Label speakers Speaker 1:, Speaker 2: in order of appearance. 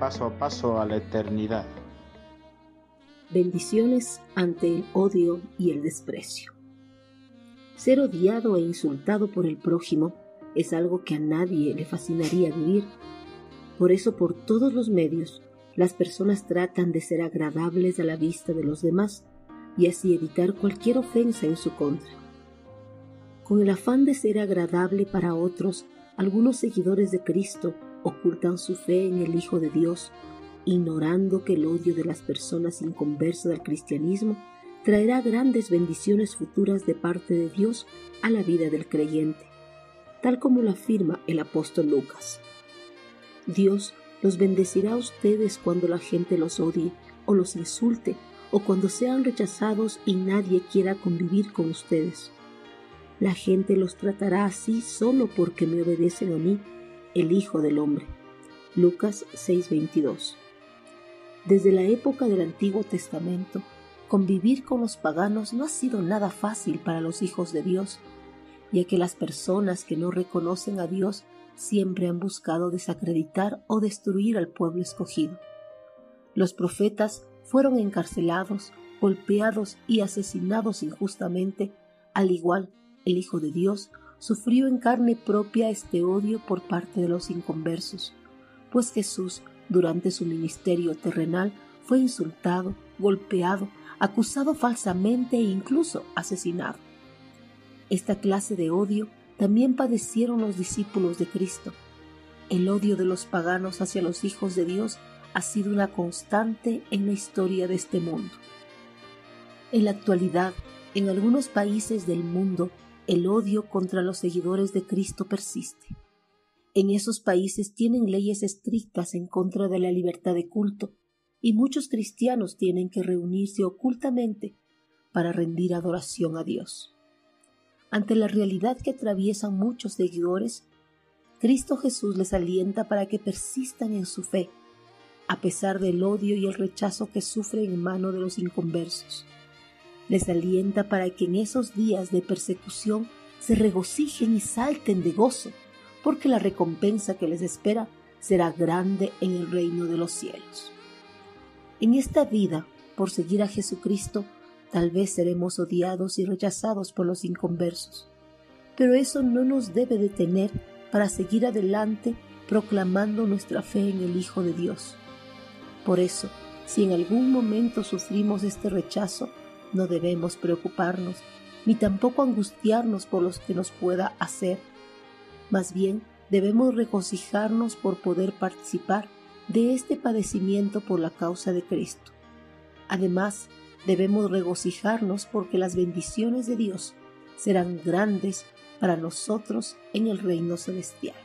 Speaker 1: paso a paso a la eternidad.
Speaker 2: Bendiciones ante el odio y el desprecio. Ser odiado e insultado por el prójimo es algo que a nadie le fascinaría vivir. Por eso por todos los medios las personas tratan de ser agradables a la vista de los demás y así evitar cualquier ofensa en su contra. Con el afán de ser agradable para otros, algunos seguidores de Cristo ocultan su fe en el Hijo de Dios, ignorando que el odio de las personas inconversas al cristianismo traerá grandes bendiciones futuras de parte de Dios a la vida del creyente, tal como lo afirma el apóstol Lucas. Dios los bendecirá a ustedes cuando la gente los odie o los insulte o cuando sean rechazados y nadie quiera convivir con ustedes. La gente los tratará así solo porque me obedecen a mí, el Hijo del Hombre. Lucas 6:22. Desde la época del Antiguo Testamento, convivir con los paganos no ha sido nada fácil para los hijos de Dios, ya que las personas que no reconocen a Dios siempre han buscado desacreditar o destruir al pueblo escogido. Los profetas fueron encarcelados, golpeados y asesinados injustamente, al igual el Hijo de Dios sufrió en carne propia este odio por parte de los inconversos, pues Jesús, durante su ministerio terrenal, fue insultado, golpeado, acusado falsamente e incluso asesinado. Esta clase de odio también padecieron los discípulos de Cristo. El odio de los paganos hacia los hijos de Dios ha sido una constante en la historia de este mundo. En la actualidad, en algunos países del mundo, el odio contra los seguidores de Cristo persiste. En esos países tienen leyes estrictas en contra de la libertad de culto y muchos cristianos tienen que reunirse ocultamente para rendir adoración a Dios. Ante la realidad que atraviesan muchos seguidores, Cristo Jesús les alienta para que persistan en su fe a pesar del odio y el rechazo que sufren en mano de los inconversos. Les alienta para que en esos días de persecución se regocijen y salten de gozo, porque la recompensa que les espera será grande en el reino de los cielos. En esta vida, por seguir a Jesucristo, tal vez seremos odiados y rechazados por los inconversos, pero eso no nos debe detener para seguir adelante proclamando nuestra fe en el Hijo de Dios. Por eso, si en algún momento sufrimos este rechazo, no debemos preocuparnos, ni tampoco angustiarnos por los que nos pueda hacer. Más bien, debemos regocijarnos por poder participar de este padecimiento por la causa de Cristo. Además, debemos regocijarnos porque las bendiciones de Dios serán grandes para nosotros en el reino celestial.